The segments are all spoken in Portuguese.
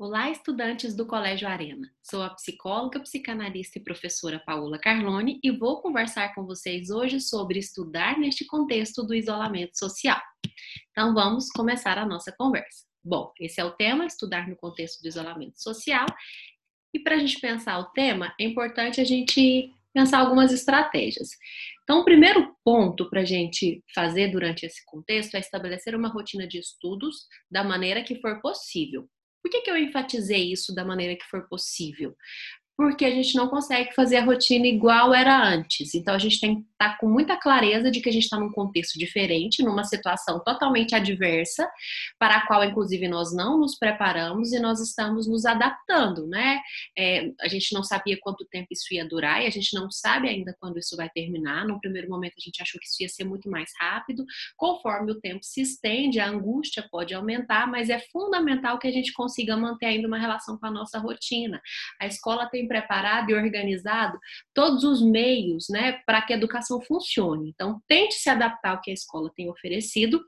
Olá, estudantes do Colégio Arena. Sou a psicóloga, psicanalista e professora Paula Carlone e vou conversar com vocês hoje sobre estudar neste contexto do isolamento social. Então, vamos começar a nossa conversa. Bom, esse é o tema, estudar no contexto do isolamento social. E para a gente pensar o tema, é importante a gente pensar algumas estratégias. Então, o primeiro ponto para a gente fazer durante esse contexto é estabelecer uma rotina de estudos da maneira que for possível. Por que, que eu enfatizei isso da maneira que for possível? Porque a gente não consegue fazer a rotina igual era antes. Então a gente tem que estar tá com muita clareza de que a gente está num contexto diferente, numa situação totalmente adversa, para a qual inclusive nós não nos preparamos e nós estamos nos adaptando, né? É, a gente não sabia quanto tempo isso ia durar e a gente não sabe ainda quando isso vai terminar. No primeiro momento a gente achou que isso ia ser muito mais rápido. Conforme o tempo se estende, a angústia pode aumentar, mas é fundamental que a gente consiga manter ainda uma relação com a nossa rotina. A escola tem preparado e organizado todos os meios né, para que a educação funcione. Então, tente se adaptar ao que a escola tem oferecido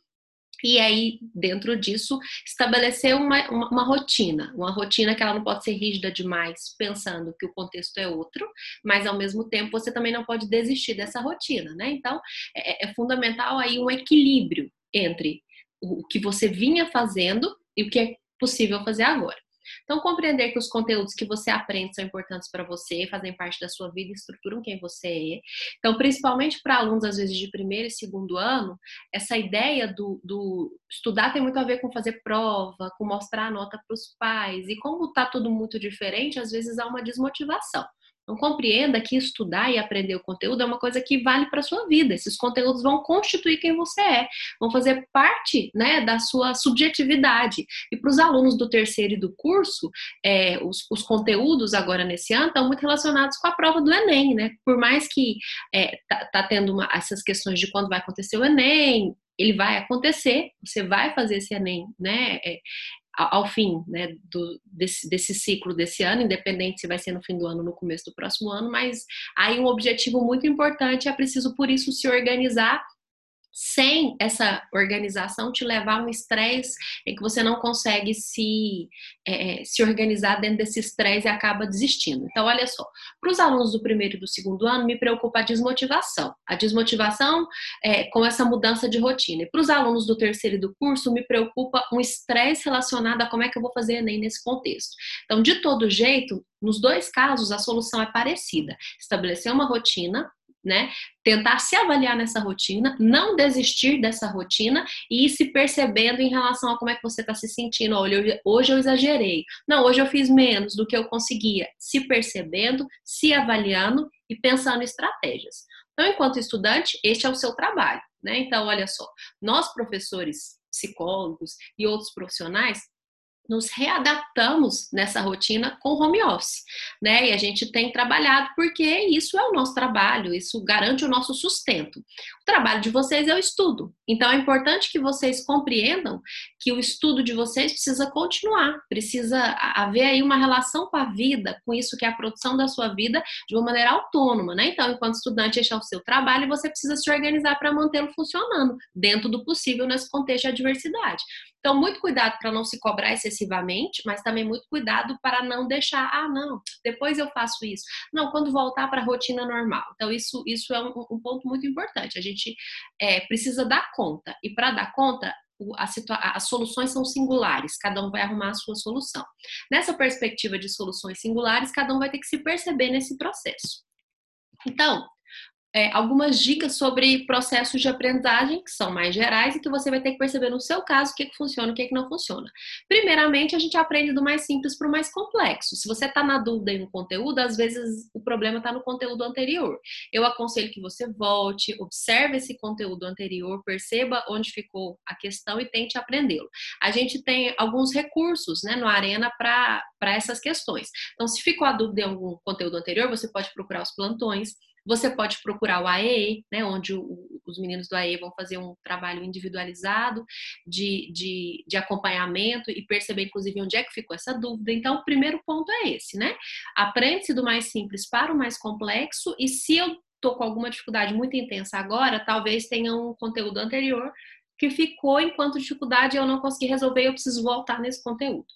e aí, dentro disso, estabelecer uma, uma, uma, rotina. Uma rotina que ela não pode ser rígida demais, pensando que o contexto é outro, mas ao mesmo tempo você também não pode desistir dessa rotina, né? Então, é, é fundamental aí um equilíbrio entre o que você vinha fazendo e o que é possível fazer agora. Então, compreender que os conteúdos que você aprende são importantes para você, fazem parte da sua vida, estruturam quem você é. Então, principalmente para alunos, às vezes, de primeiro e segundo ano, essa ideia do, do estudar tem muito a ver com fazer prova, com mostrar a nota para os pais. E como está tudo muito diferente, às vezes há uma desmotivação. Então, compreenda que estudar e aprender o conteúdo é uma coisa que vale para sua vida. Esses conteúdos vão constituir quem você é, vão fazer parte né, da sua subjetividade. E para os alunos do terceiro e do curso, é, os, os, conteúdos agora nesse ano estão muito relacionados com a prova do Enem, né? Por mais que é, tá, tá tendo uma, essas questões de quando vai acontecer o Enem, ele vai acontecer, você vai fazer esse Enem, né? É, ao fim né, do, desse, desse, ciclo desse ano, independente se vai ser no fim do ano ou no começo do próximo ano, mas aí um objetivo muito importante é preciso, por isso, se organizar sem essa organização te levar a um estresse em que você não consegue se, é, se organizar dentro desse estresse e acaba desistindo. Então, olha só, para os alunos do primeiro e do segundo ano, me preocupa a desmotivação. A desmotivação é, com essa mudança de rotina. E para os alunos do terceiro e do curso, me preocupa um estresse relacionado a como é que eu vou fazer Enem nesse contexto. Então, de todo jeito, nos dois casos, a solução é parecida. Estabelecer uma rotina né? Tentar se avaliar nessa rotina, não desistir dessa rotina e ir se percebendo em relação a como é que você está se sentindo. Olha, hoje eu exagerei. Não, hoje eu fiz menos do que eu conseguia. Se percebendo, se avaliando e pensando em estratégias. Então, enquanto estudante, este é o seu trabalho, né? Então, olha só, nós professores, psicólogos e outros profissionais nos readaptamos nessa rotina com home office, né? E a gente tem trabalhado porque isso é o nosso trabalho, isso garante o nosso sustento. O trabalho de vocês é o estudo. Então é importante que vocês compreendam que o estudo de vocês precisa continuar, precisa haver aí uma relação com a vida, com isso que é a produção da sua vida de uma maneira autônoma, né? Então, enquanto estudante, este é o seu trabalho e você precisa se organizar para mantê-lo funcionando dentro do possível nesse contexto de adversidade. Então, muito cuidado para não se cobrar excessivamente, mas também muito cuidado para não deixar, ah, não, depois eu faço isso. Não, quando voltar para a rotina normal. Então, isso, isso é um, um ponto muito importante. A gente é, precisa dar conta. E para dar conta, as soluções são singulares, cada um vai arrumar a sua solução. Nessa perspectiva de soluções singulares, cada um vai ter que se perceber nesse processo. Então, é, algumas dicas sobre processos de aprendizagem que são mais gerais e que você vai ter que perceber no seu caso o que, que funciona e o que, que não funciona. Primeiramente, a gente aprende do mais simples para o mais complexo. Se você está na dúvida em um conteúdo, às vezes o problema está no conteúdo anterior. Eu aconselho que você volte, observe esse conteúdo anterior, perceba onde ficou a questão e tente aprendê-lo. A gente tem alguns recursos né, no Arena para essas questões. Então, se ficou a dúvida em algum conteúdo anterior, você pode procurar os plantões você pode procurar o AE, né, onde o, os meninos do AE vão fazer um trabalho individualizado de, de, de acompanhamento e perceber, inclusive, onde é que ficou essa dúvida. Então, o primeiro ponto é esse, né? Aprende-se do mais simples para o mais complexo, e se eu estou com alguma dificuldade muito intensa agora, talvez tenha um conteúdo anterior que ficou enquanto dificuldade eu não consegui resolver, eu preciso voltar nesse conteúdo.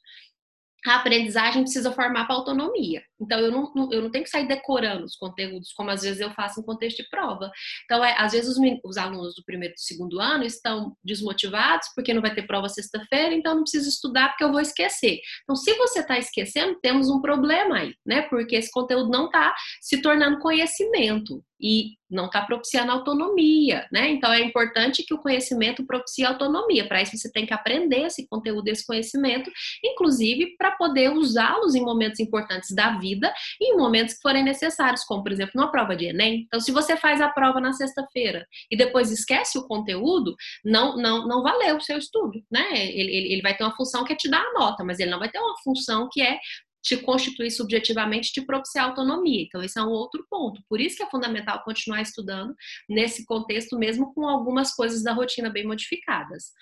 A aprendizagem precisa formar para autonomia. Então, eu não, eu não tenho que sair decorando os conteúdos, como às vezes eu faço em contexto de prova. Então, é, às vezes os, os alunos do primeiro e do segundo ano estão desmotivados porque não vai ter prova sexta-feira, então não preciso estudar porque eu vou esquecer. Então, se você está esquecendo, temos um problema aí, né? Porque esse conteúdo não está se tornando conhecimento e não está propiciando autonomia, né? Então é importante que o conhecimento propicie autonomia. Para isso você tem que aprender esse conteúdo, esse conhecimento, inclusive para poder usá-los em momentos importantes da vida e em momentos que forem necessários, como por exemplo numa prova de Enem. Então, se você faz a prova na sexta-feira e depois esquece o conteúdo, não não não valeu o seu estudo, né? Ele, ele, ele vai ter uma função que é te dar a nota, mas ele não vai ter uma função que é te constituir subjetivamente, te propiciar autonomia. Então, esse é um outro ponto. Por isso que é fundamental continuar estudando nesse contexto, mesmo com algumas coisas da rotina bem modificadas.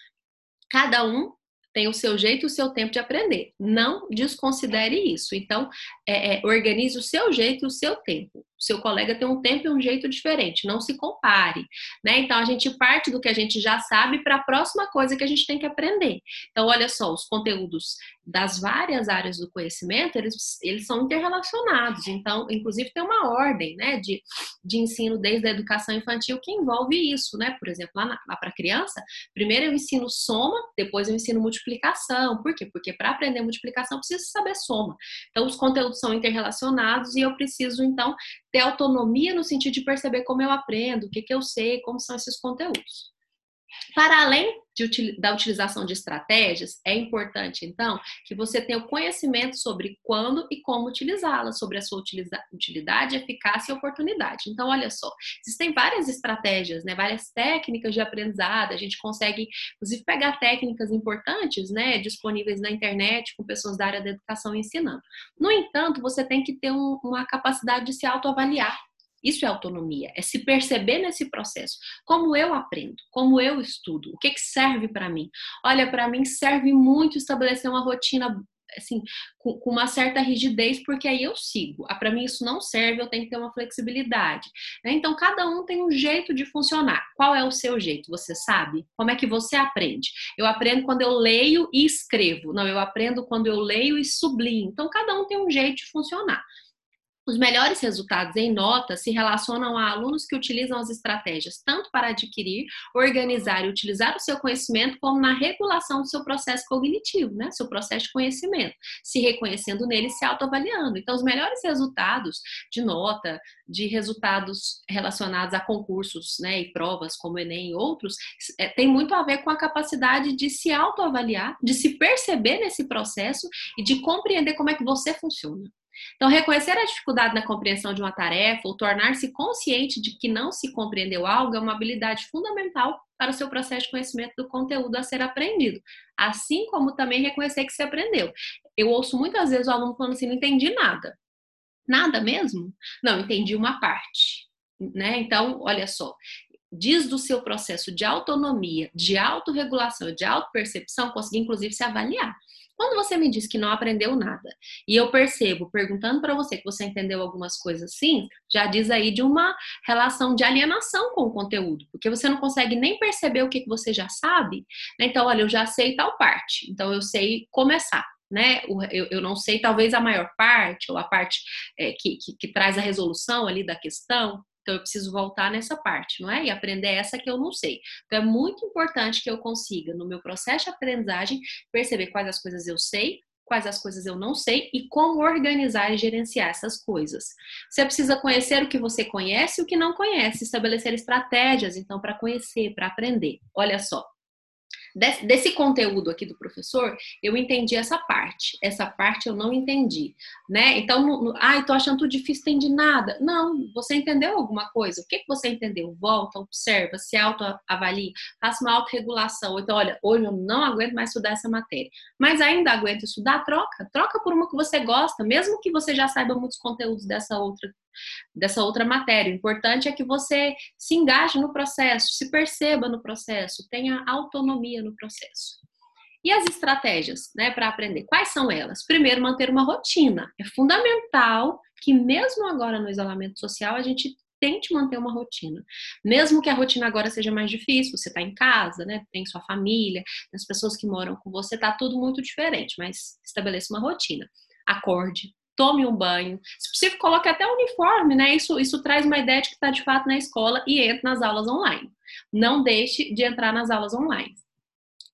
Cada um tem o seu jeito e o seu tempo de aprender. Não desconsidere isso. Então, é, é, organize o seu jeito e o seu tempo. Seu colega tem um tempo e um jeito diferente. Não se compare. Né? Então, a gente parte do que a gente já sabe para a próxima coisa que a gente tem que aprender. Então, olha só, os conteúdos das várias áreas do conhecimento, eles, eles são interrelacionados. Então, inclusive, tem uma ordem né, de, de ensino desde a educação infantil que envolve isso. Né? Por exemplo, lá, lá para criança, primeiro eu ensino soma, depois eu ensino multiplicação. Por quê? Porque para aprender multiplicação, precisa saber soma. Então, os conteúdos são interrelacionados e eu preciso, então, ter autonomia no sentido de perceber como eu aprendo, o que, que eu sei, como são esses conteúdos. Para além de, da utilização de estratégias, é importante, então, que você tenha o conhecimento sobre quando e como utilizá-las, sobre a sua utilidade, eficácia e oportunidade. Então, olha só, existem várias estratégias, né, várias técnicas de aprendizado, a gente consegue, inclusive, pegar técnicas importantes, né, disponíveis na internet, com pessoas da área da educação ensinando. No entanto, você tem que ter um, uma capacidade de se autoavaliar isso é autonomia, é se perceber nesse processo. Como eu aprendo, como eu estudo, o que, que serve para mim? Olha, para mim serve muito estabelecer uma rotina assim, com, uma certa rigidez, porque aí eu sigo. Ah, para mim isso não serve, eu tenho que ter uma flexibilidade. Né? Então, cada um tem um jeito de funcionar. Qual é o seu jeito? Você sabe? Como é que você aprende? Eu aprendo quando eu leio e escrevo. Não, eu aprendo quando eu leio e sublinho. Então, cada um tem um jeito de funcionar. Os melhores resultados em nota se relacionam a alunos que utilizam as estratégias tanto para adquirir, organizar e utilizar o seu conhecimento, como na regulação do seu processo cognitivo, né? Seu processo de conhecimento, se reconhecendo nele e se autoavaliando. Então, os melhores resultados de nota, de resultados relacionados a concursos né, e provas como o Enem e outros, é, tem muito a ver com a capacidade de se autoavaliar, de se perceber nesse processo e de compreender como é que você funciona. Então, reconhecer a dificuldade na compreensão de uma tarefa ou tornar-se consciente de que não se compreendeu algo é uma habilidade fundamental para o seu processo de conhecimento do conteúdo a ser aprendido, assim como também reconhecer que se aprendeu. Eu ouço muitas vezes o aluno falando assim: não entendi nada. Nada mesmo? Não, entendi uma parte. Né? Então, olha só, diz do seu processo de autonomia, de autorregulação, de autopercepção, conseguir inclusive se avaliar. Quando você me diz que não aprendeu nada e eu percebo, perguntando para você que você entendeu algumas coisas sim, já diz aí de uma relação de alienação com o conteúdo, porque você não consegue nem perceber o que você já sabe. Né? Então, olha, eu já sei tal parte, então eu sei começar. Né? Eu, eu não sei, talvez a maior parte, ou a parte é, que, que, que traz a resolução ali da questão, então, eu preciso voltar nessa parte, não é? E aprender essa que eu não sei. Então, é muito importante que eu consiga, no meu processo de aprendizagem, perceber quais as coisas eu sei, quais as coisas eu não sei e como organizar e gerenciar essas coisas. Você precisa conhecer o que você conhece e o que não conhece, estabelecer estratégias, então, para conhecer, para aprender. Olha só, Desse, conteúdo aqui do professor, eu entendi essa parte. Essa parte eu não entendi, né? Então, no, no, ah, tô achando tudo difícil, entendi nada. Não, você entendeu alguma coisa? O que, que você entendeu? Volta, observa, se autoavalie, faça uma autorregulação. Então, olha, hoje eu não aguento mais estudar essa matéria. Mas ainda aguento estudar, troca. Troca por uma que você gosta, mesmo que você já saiba muitos conteúdos dessa outra dessa outra matéria. O importante é que você se engaje no processo, se perceba no processo, tenha autonomia no processo. E as estratégias, né, para aprender? Quais são elas? Primeiro, manter uma rotina. É fundamental que mesmo agora no isolamento social a gente tente manter uma rotina. Mesmo que a rotina agora seja mais difícil, você está em casa, né? Tem sua família, as pessoas que moram com você, tá tudo muito diferente, mas estabeleça uma rotina. Acorde, tome um banho. Se possível, coloque até uniforme, né? Isso, isso traz uma ideia de que está de fato na escola e entre nas aulas online. Não deixe de entrar nas aulas online.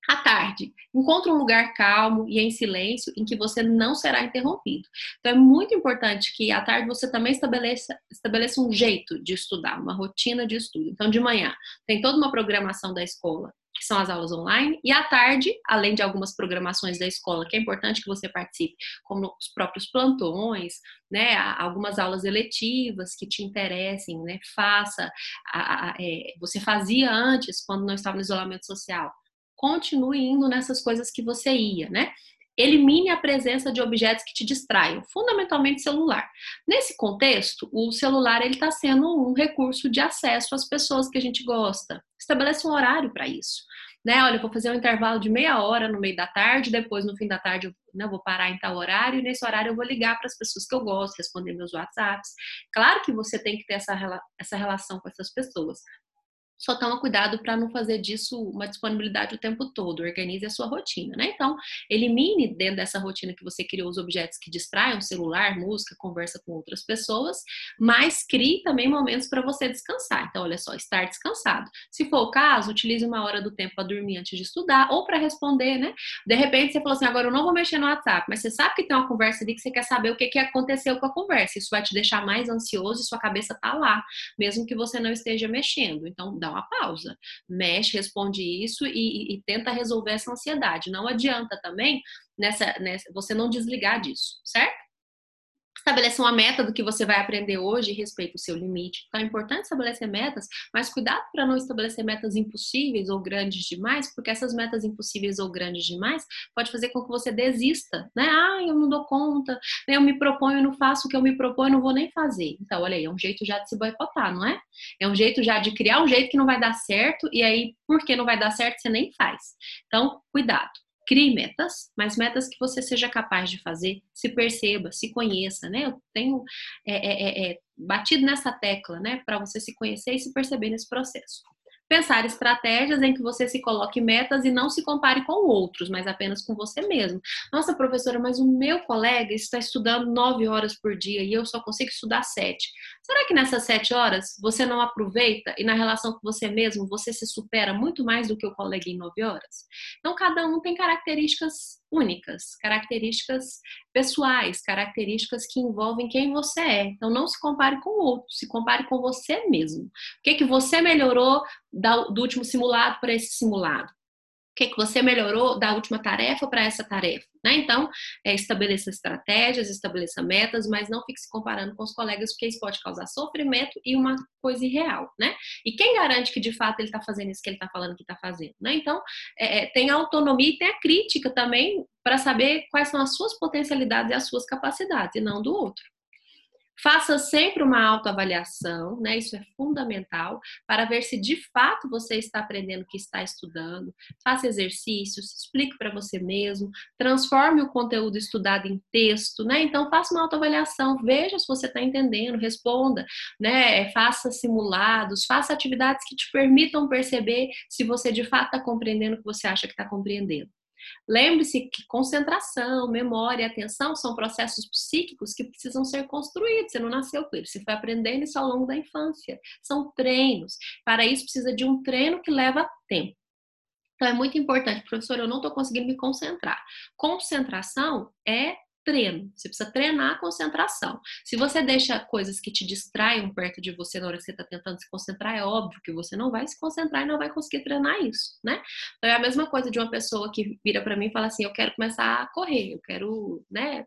À tarde, encontre um lugar calmo e em silêncio em que você não será interrompido. Então é muito importante que à tarde você também estabeleça, estabeleça um jeito de estudar, uma rotina de estudo. Então de manhã tem toda uma programação da escola que são as aulas online, e à tarde, além de algumas programações da escola, que é importante que você participe, como os próprios plantões, né, algumas aulas eletivas que te interessem, né, faça, a, a, é, você fazia antes, quando não estava no isolamento social, continue indo nessas coisas que você ia, né? Elimine a presença de objetos que te distraiam, fundamentalmente celular. Nesse contexto, o celular ele está sendo um recurso de acesso às pessoas que a gente gosta. Estabeleça um horário para isso. Né? Olha, vou fazer um intervalo de meia hora no meio da tarde, depois no fim da tarde eu né, vou parar em tal horário, e nesse horário eu vou ligar para as pessoas que eu gosto, responder meus WhatsApps. Claro que você tem que ter essa, essa relação com essas pessoas, só toma cuidado para não fazer disso uma disponibilidade o tempo todo. Organize a sua rotina, né? Então, elimine dentro dessa rotina que você criou os objetos que distraiam, celular, música, conversa com outras pessoas, mas crie também momentos para você descansar. Então, olha só, estar descansado. Se for o caso, utilize uma hora do tempo para dormir antes de estudar ou para responder, né? De repente você falou assim: agora eu não vou mexer no WhatsApp, mas você sabe que tem uma conversa ali que você quer saber o que, que aconteceu com a conversa. Isso vai te deixar mais ansioso e sua cabeça tá lá, mesmo que você não esteja mexendo. Então, dá dá uma pausa, mexe, responde isso e, e, tenta resolver essa ansiedade. Não adianta também nessa, nessa você não desligar disso, certo? Estabeleça uma meta do que você vai aprender hoje e respeita o seu limite. Então é importante estabelecer metas, mas cuidado para não estabelecer metas impossíveis ou grandes demais, porque essas metas impossíveis ou grandes demais pode fazer com que você desista, né? Ah, eu não dou conta, né? eu me proponho, não faço o que eu me proponho, não vou nem fazer. Então, olha aí, é um jeito já de se boicotar, não é? É um jeito já de criar um jeito que não vai dar certo e aí, porque não vai dar certo, você nem faz. Então, cuidado. Crie metas, mas metas que você seja capaz de fazer, se perceba, se conheça, né? Eu tenho é, é, é, é batido nessa tecla, né? Para você se conhecer e se perceber nesse processo. Pensar estratégias em que você se coloque metas e não se compare com outros, mas apenas com você mesmo. Nossa, professora, mas o meu colega está estudando nove horas por dia e eu só consigo estudar sete. Será que nessas sete horas você não aproveita e na relação com você mesmo você se supera muito mais do que o colega em nove horas? Então, cada um tem características únicas, características pessoais, características que envolvem quem você é. Então não se compare com o outro, se compare com você mesmo. O que que você melhorou do último simulado para esse simulado? Que, que você melhorou da última tarefa para essa tarefa, né? Então, é, estabeleça estratégias, estabeleça metas, mas não fique se comparando com os colegas, porque isso pode causar sofrimento e uma coisa irreal, né? E quem garante que de fato ele está fazendo isso que ele está falando que está fazendo, né? Então, é, é, tem a autonomia e tem a crítica também para saber quais são as suas potencialidades e as suas capacidades, e não do outro. Faça sempre uma autoavaliação, né? Isso é fundamental para ver se de fato você está aprendendo o que está estudando. Faça exercícios, explique para você mesmo, transforme o conteúdo estudado em texto, né? Então faça uma autoavaliação, veja se você está entendendo, responda, né? Faça simulados, faça atividades que te permitam perceber se você de fato está compreendendo o que você acha que está compreendendo. Lembre-se que concentração, memória atenção são processos psíquicos que precisam ser construídos. Você não nasceu com eles, você foi aprendendo isso ao longo da infância. São treinos. Para isso, precisa de um treino que leva tempo. Então, é muito importante, professor, eu não estou conseguindo me concentrar. Concentração é treino. Você precisa treinar a concentração. Se você deixa coisas que te distraiam perto de você na hora que você está tentando se concentrar, é óbvio que você não vai se concentrar e não vai conseguir treinar isso, né? Então é a mesma coisa de uma pessoa que vira para mim e fala assim: eu quero começar a correr, eu quero, né,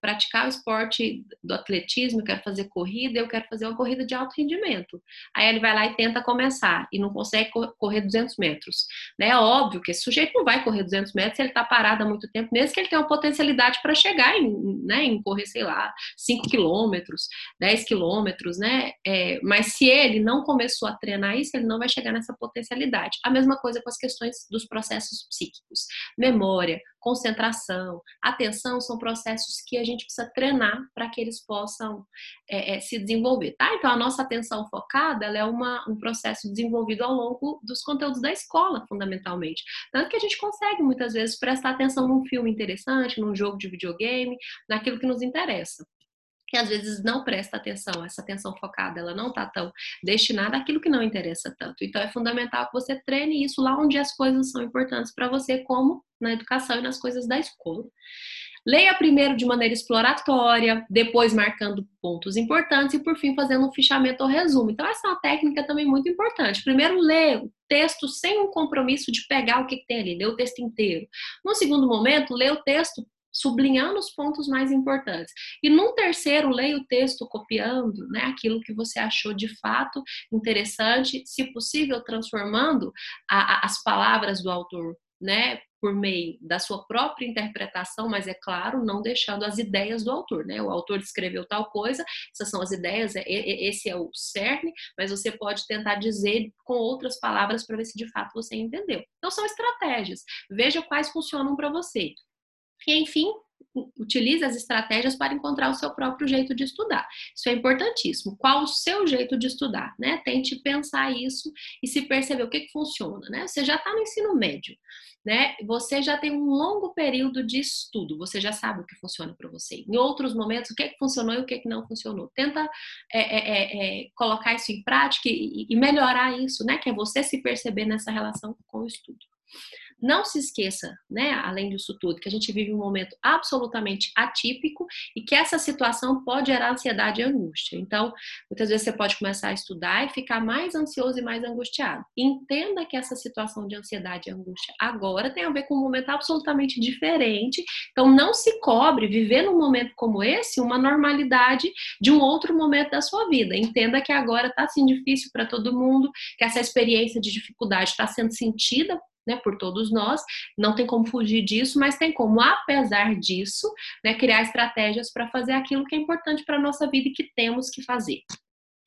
praticar o esporte do atletismo, eu quero fazer corrida, eu quero fazer uma corrida de alto rendimento. Aí ele vai lá e tenta começar e não consegue correr 200 metros. Né? É óbvio que esse sujeito não vai correr 200 metros se ele está parado há muito tempo, mesmo que ele tenha uma potencialidade para chegar em, né, em correr, sei lá, 5 quilômetros, 10 quilômetros, né? É, mas se ele não começou a treinar isso, ele não vai chegar nessa potencialidade. A mesma coisa com as questões dos processos psíquicos. Memória, concentração, atenção são processos que a gente precisa treinar para que eles possam é, é, se desenvolver, tá? Então a nossa atenção focada ela é uma, um processo desenvolvido ao longo dos conteúdos da escola, fundamentalmente. Tanto que a gente consegue muitas vezes prestar atenção num filme interessante, num jogo de videogame, naquilo que nos interessa que às vezes não presta atenção, essa atenção focada, ela não está tão destinada àquilo que não interessa tanto. Então é fundamental que você treine isso lá onde as coisas são importantes para você, como na educação e nas coisas da escola. Leia primeiro de maneira exploratória, depois marcando pontos importantes e por fim fazendo um fichamento ou resumo. Então essa é uma técnica também muito importante. Primeiro lê o texto sem um compromisso de pegar o que tem ali, lê o texto inteiro. No segundo momento, lê o texto sublinhando os pontos mais importantes. E num terceiro, leia o texto copiando né, aquilo que você achou de fato interessante, se possível, transformando a, a, as palavras do autor. Né, por meio da sua própria interpretação, mas é claro, não deixando as ideias do autor, né? O autor escreveu tal coisa, essas são as ideias, é, esse é o cerne, mas você pode tentar dizer com outras palavras para ver se de fato você entendeu. Então são estratégias. Veja quais funcionam para você. E, enfim, utilize as estratégias para encontrar o seu próprio jeito de estudar. Isso é importantíssimo. Qual o seu jeito de estudar, né? Tente pensar isso e se perceber o que, que funciona, né? Você já está no ensino médio, né? Você já tem um longo período de estudo, você já sabe o que funciona para você. Em outros momentos, o que, que funcionou e o que, que não funcionou. Tenta é, é, é, é colocar isso em prática e, e melhorar isso, né? Que é você se perceber nessa relação com o estudo. Não se esqueça, né, além disso tudo, que a gente vive um momento absolutamente atípico e que essa situação pode gerar ansiedade e angústia. Então, muitas vezes você pode começar a estudar e ficar mais ansioso e mais angustiado. Entenda que essa situação de ansiedade e angústia agora tem a ver com um momento absolutamente diferente. Então, não se cobre viver num momento como esse uma normalidade de um outro momento da sua vida. Entenda que agora está assim difícil para todo mundo, que essa experiência de dificuldade está sendo sentida né, por todos nós, não tem como fugir disso, mas tem como, apesar disso, né, criar estratégias para fazer aquilo que é importante para a nossa vida e que temos que fazer.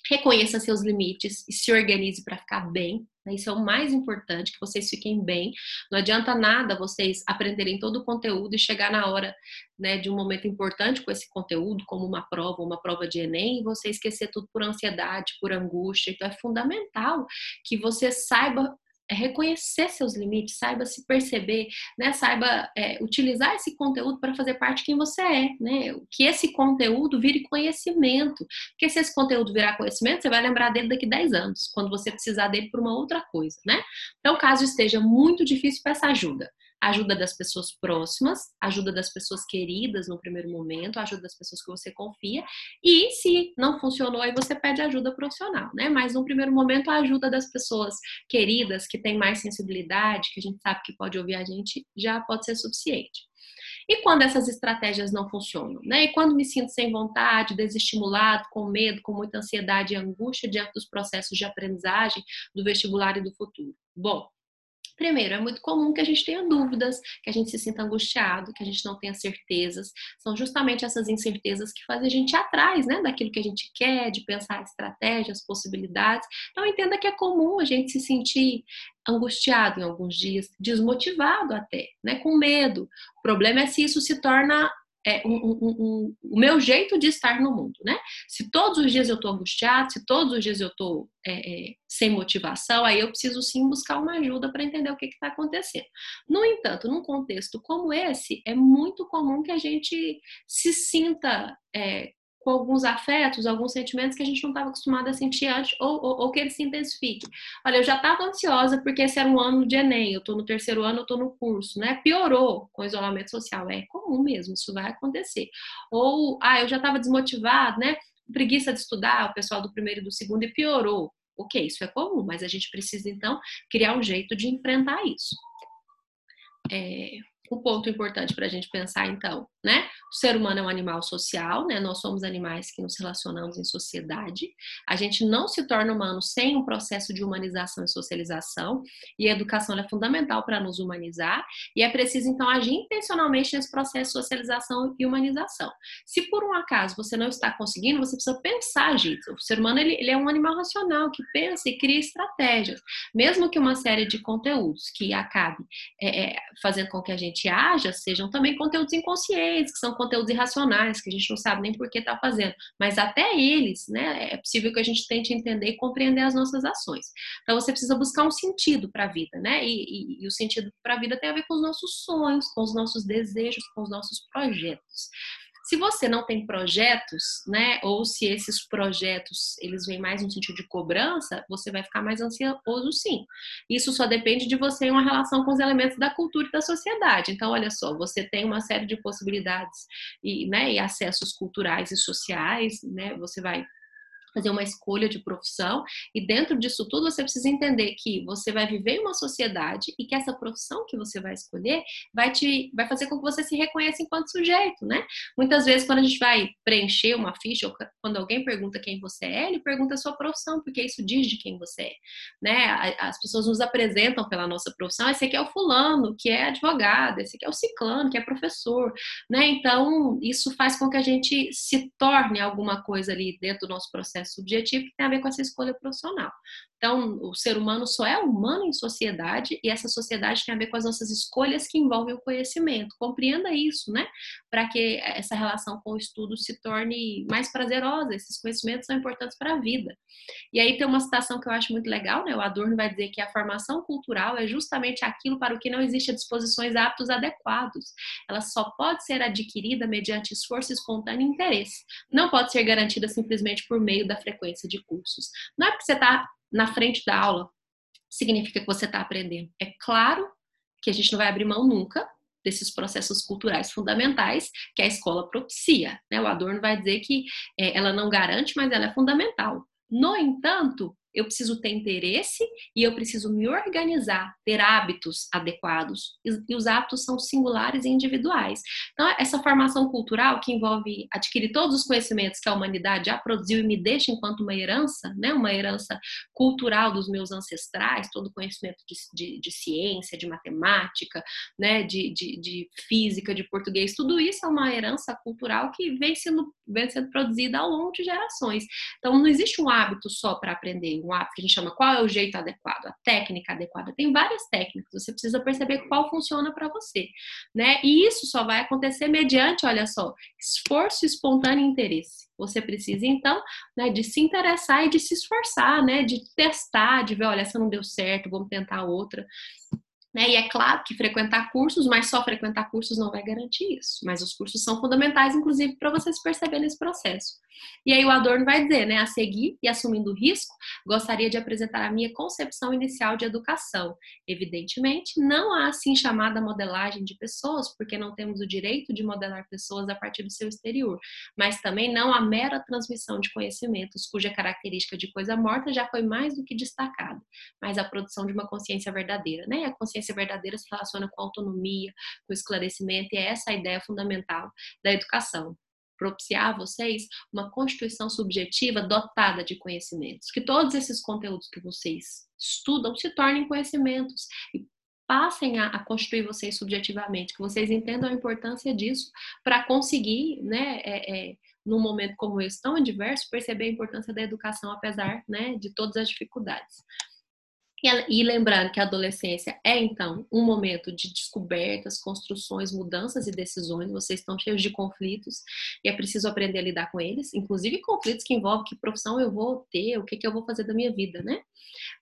Reconheça seus limites e se organize para ficar bem. Né? Isso é o mais importante, que vocês fiquem bem. Não adianta nada vocês aprenderem todo o conteúdo e chegar na hora né, de um momento importante com esse conteúdo, como uma prova, uma prova de Enem, e você esquecer tudo por ansiedade, por angústia. Então é fundamental que você saiba reconhecer seus limites, saiba se perceber, né? Saiba é, utilizar esse conteúdo para fazer parte de quem você é, né? Que esse conteúdo vire conhecimento. Porque se esse conteúdo virar conhecimento, você vai lembrar dele daqui 10 anos, quando você precisar dele para uma outra coisa, né? Então, caso esteja muito difícil, peça ajuda ajuda das pessoas próximas, ajuda das pessoas queridas no primeiro momento, ajuda das pessoas que você confia, e se não funcionou, aí você pede ajuda profissional, né? Mas no primeiro momento, a ajuda das pessoas queridas, que têm mais sensibilidade, que a gente sabe que pode ouvir a gente, já pode ser suficiente. E quando essas estratégias não funcionam, né? E quando me sinto sem vontade, desestimulado, com medo, com muita ansiedade e angústia diante dos processos de aprendizagem do vestibular e do futuro. Bom, Primeiro, é muito comum que a gente tenha dúvidas, que a gente se sinta angustiado, que a gente não tenha certezas. São justamente essas incertezas que fazem a gente atrás, né, daquilo que a gente quer, de pensar estratégias, possibilidades. Então, entenda que é comum a gente se sentir angustiado em alguns dias, desmotivado até, né, com medo. O problema é se isso se torna é, um, um, o meu jeito de estar no mundo, né? Se todos os dias eu estou angustiado, se todos os dias eu estou é, é, sem motivação, aí eu preciso sim buscar uma ajuda para entender o que está acontecendo. No entanto, num contexto como esse, é muito comum que a gente se sinta é, com alguns afetos, alguns sentimentos que a gente não estava acostumado a sentir antes, ou, ou, ou, que ele se intensifique. Olha, eu já estava ansiosa porque esse era um ano de Enem, eu estou no terceiro ano, eu estou no curso, né? Piorou com o isolamento social, é comum mesmo, isso vai acontecer. Ou, ah, eu já estava desmotivado, né? Preguiça de estudar, o pessoal do primeiro e do segundo, e piorou. Ok, isso é comum, mas a gente precisa então criar um jeito de enfrentar isso. É, um ponto importante para a gente pensar, então, né? O ser humano é um animal social, né? Nós somos animais que nos relacionamos em sociedade. A gente não se torna humano sem um processo de humanização e socialização, e a educação é fundamental para nos humanizar, e é preciso, então, agir intencionalmente nesse processo de socialização e humanização. Se por um acaso você não está conseguindo, você precisa pensar, gente. O ser humano ele, ele é um animal racional que pensa e cria estratégias, mesmo que uma série de conteúdos que acabe é, é, fazendo com que a gente haja sejam também conteúdos inconscientes, que são conteúdos irracionais, que a gente não sabe nem por que está fazendo. Mas até eles, né, é possível que a gente tente entender e compreender as nossas ações. Então você precisa buscar um sentido para a vida, né? E, e, e o sentido para a vida tem a ver com os nossos sonhos, com os nossos desejos, com os nossos projetos. Se você não tem projetos, né, ou se esses projetos eles vêm mais no sentido de cobrança, você vai ficar mais ansioso sim. Isso só depende de você em uma relação com os elementos da cultura e da sociedade. Então, olha só, você tem uma série de possibilidades e, né, e acessos culturais e sociais, né, você vai fazer uma escolha de profissão e dentro disso tudo você precisa entender que você vai viver em uma sociedade e que essa profissão que você vai escolher vai te vai fazer com que você se reconheça enquanto sujeito, né? Muitas vezes quando a gente vai preencher uma ficha ou quando alguém pergunta quem você é, ele pergunta a sua profissão, porque isso diz de quem você é, né? As pessoas nos apresentam pela nossa profissão, esse aqui é o fulano, que é advogado, esse aqui é o ciclano, que é professor, né? Então, isso faz com que a gente se torne alguma coisa ali dentro do nosso processo processo subjetivo que tem a ver com essa escolha profissional. Então, o ser humano só é humano em sociedade e essa sociedade tem a ver com as nossas escolhas que envolvem o conhecimento. Compreenda isso, né? Para que essa relação com o estudo se torne mais prazerosa. Esses conhecimentos são importantes para a vida. E aí tem uma citação que eu acho muito legal, né? O Adorno vai dizer que a formação cultural é justamente aquilo para o que não existe disposições aptos adequados. Ela só pode ser adquirida mediante esforço espontâneo e interesse. Não pode ser garantida simplesmente por meio da frequência de cursos. Não é porque você está na frente da aula, significa que você está aprendendo. É claro que a gente não vai abrir mão nunca desses processos culturais fundamentais que a escola propicia. Né? O Adorno vai dizer que é, ela não garante, mas ela é fundamental. No entanto, eu preciso ter interesse e eu preciso me organizar, ter hábitos adequados. E os hábitos são singulares e individuais. Então, essa formação cultural que envolve adquirir todos os conhecimentos que a humanidade já produziu e me deixa enquanto uma herança, né, uma herança cultural dos meus ancestrais, todo o conhecimento de, de, de ciência, de matemática, né, de, de, de física, de português, tudo isso é uma herança cultural que vem sendo, vem sendo produzida ao longo de gerações. Então, não existe um hábito só para aprender um hábito que a gente chama qual é o jeito adequado, a técnica adequada. Tem várias técnicas, você precisa perceber qual funciona para você, né? E isso só vai acontecer mediante, olha só, esforço espontâneo e interesse. Você precisa então, né, de se interessar e de se esforçar, né, de testar, de ver, olha, essa não deu certo, vamos tentar outra. Né? E é claro que frequentar cursos, mas só frequentar cursos não vai garantir isso. Mas os cursos são fundamentais, inclusive, para você se perceber nesse processo. E aí o Adorno vai dizer, né, a seguir e assumindo o risco, gostaria de apresentar a minha concepção inicial de educação. Evidentemente, não há assim chamada modelagem de pessoas, porque não temos o direito de modelar pessoas a partir do seu exterior, mas também não a mera transmissão de conhecimentos, cuja característica de coisa morta já foi mais do que destacada, mas a produção de uma consciência verdadeira, né? A consciência verdadeira se relaciona com autonomia, com esclarecimento, e é essa a ideia fundamental da educação propiciar a vocês uma constituição subjetiva dotada de conhecimentos. Que todos esses conteúdos que vocês estudam se tornem conhecimentos e passem a, a constituir vocês subjetivamente, que vocês entendam a importância disso para conseguir, né, é, é, num momento como esse tão adverso, perceber a importância da educação apesar né, de todas as dificuldades. E, lembrando que a adolescência é, então, um momento de descobertas, construções, mudanças e decisões. Vocês estão cheios de conflitos e é preciso aprender a lidar com eles, inclusive conflitos que envolvem que profissão eu vou ter, o que, que eu vou fazer da minha vida, né?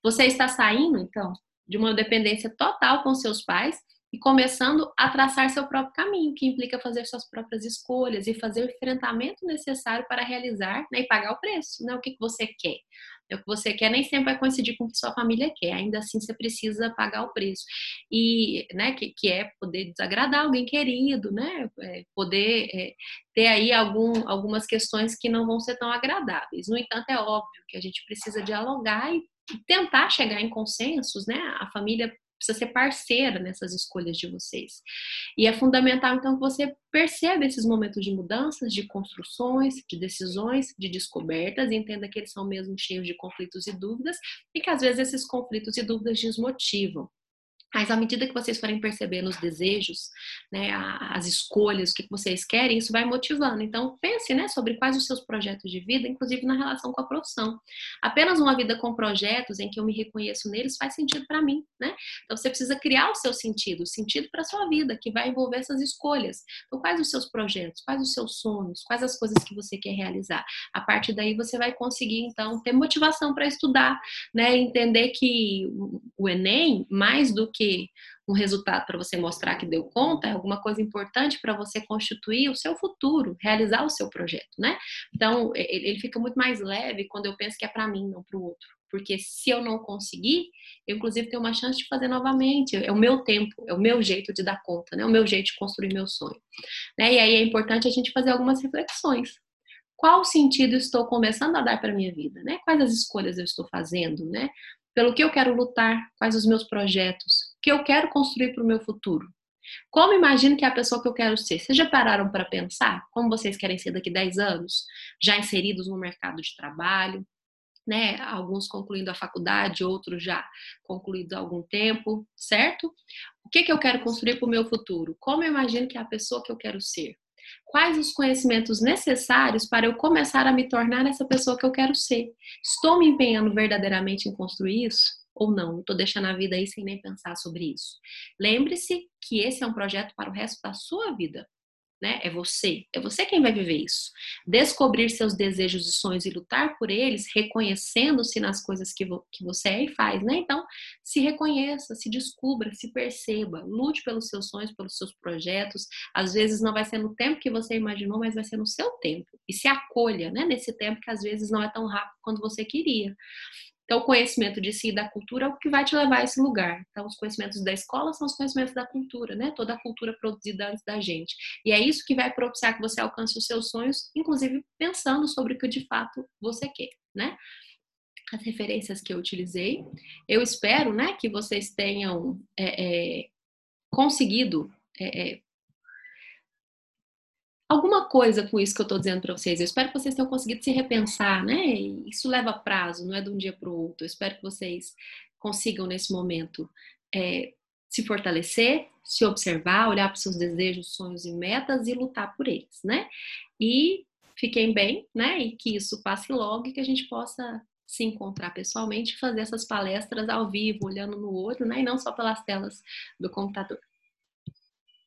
Você está saindo, então, de uma dependência total com seus pais e começando a traçar seu próprio caminho, que implica fazer suas próprias escolhas e fazer o enfrentamento necessário para realizar né, e pagar o preço, né? O que, que você quer. O que você quer nem sempre vai coincidir com o que sua família quer. Ainda assim, você precisa pagar o preço. E, né, que, que é poder desagradar alguém querido, né? É poder é, ter aí algum, algumas questões que não vão ser tão agradáveis. No entanto, é óbvio que a gente precisa dialogar e tentar chegar em consensos, né? A família precisa ser parceira nessas escolhas de vocês. E é fundamental, então, que você perceba esses momentos de mudanças, de construções, de decisões, de descobertas, entenda que eles são mesmo cheios de conflitos e dúvidas, e que às vezes esses conflitos e dúvidas desmotivam. Mas à medida que vocês forem percebendo os desejos, né, as escolhas, o que vocês querem, isso vai motivando. Então pense, né, sobre quais os seus projetos de vida, inclusive na relação com a profissão. Apenas uma vida com projetos em que eu me reconheço neles faz sentido para mim, né? Então você precisa criar o seu sentido, o sentido para sua vida, que vai envolver essas escolhas. Então quais os seus projetos, quais os seus sonhos, quais as coisas que você quer realizar. A partir daí você vai conseguir então ter motivação para estudar, né, entender que o ENEM, mais do que que um resultado para você mostrar que deu conta, é alguma coisa importante para você constituir o seu futuro, realizar o seu projeto, né? Então, ele fica muito mais leve quando eu penso que é para mim, não para o outro. Porque se eu não conseguir, eu inclusive tenho uma chance de fazer novamente. É o meu tempo, é o meu jeito de dar conta, né? É o meu jeito de construir meu sonho. Né? E aí é importante a gente fazer algumas reflexões. Qual sentido estou começando a dar para minha vida, né? Quais as escolhas eu estou fazendo, né? pelo que eu quero lutar, quais os meus projetos, que eu quero construir para o meu futuro. Como imagino que é a pessoa que eu quero ser? Vocês já pararam para pensar como vocês querem ser daqui 10 anos? Já inseridos no mercado de trabalho, né? Alguns concluindo a faculdade, outros já concluídos há algum tempo, certo? O que, que eu quero construir para o meu futuro? Como eu imagino que é a pessoa que eu quero ser? Quais os conhecimentos necessários para eu começar a me tornar essa pessoa que eu quero ser? Estou me empenhando verdadeiramente em construir isso? Ou não? Estou deixando a vida aí sem nem pensar sobre isso. Lembre-se que esse é um projeto para o resto da sua vida né? É você, é você quem vai viver isso. Descobrir seus desejos e sonhos e lutar por eles, reconhecendo-se nas coisas que, vo que você é e faz, né? Então, se reconheça, se descubra, se perceba, lute pelos seus sonhos, pelos seus projetos. Às vezes não vai ser no tempo que você imaginou, mas vai ser no seu tempo. E se acolha, né? Nesse tempo que às vezes não é tão rápido quanto você queria. Então, o conhecimento de si e da cultura é o que vai te levar a esse lugar. Então, os conhecimentos da escola são os conhecimentos da cultura, né? Toda a cultura produzida antes da gente. E é isso que vai propiciar que você alcance os seus sonhos, inclusive pensando sobre o que de fato você quer, né? As referências que eu utilizei. Eu espero, né, que vocês tenham é, é, conseguido é, é alguma coisa com isso que eu estou dizendo para vocês. Eu espero que vocês tenham conseguido se repensar, né? Isso leva prazo, não é de um dia para o outro. Eu espero que vocês consigam, nesse momento, é, se fortalecer, se observar, olhar para os seus desejos, sonhos e metas e lutar por eles, né? E fiquem bem, né? E que isso passe logo e que a gente possa se encontrar pessoalmente e fazer essas palestras ao vivo, olhando no olho, né? E não só pelas telas do computador.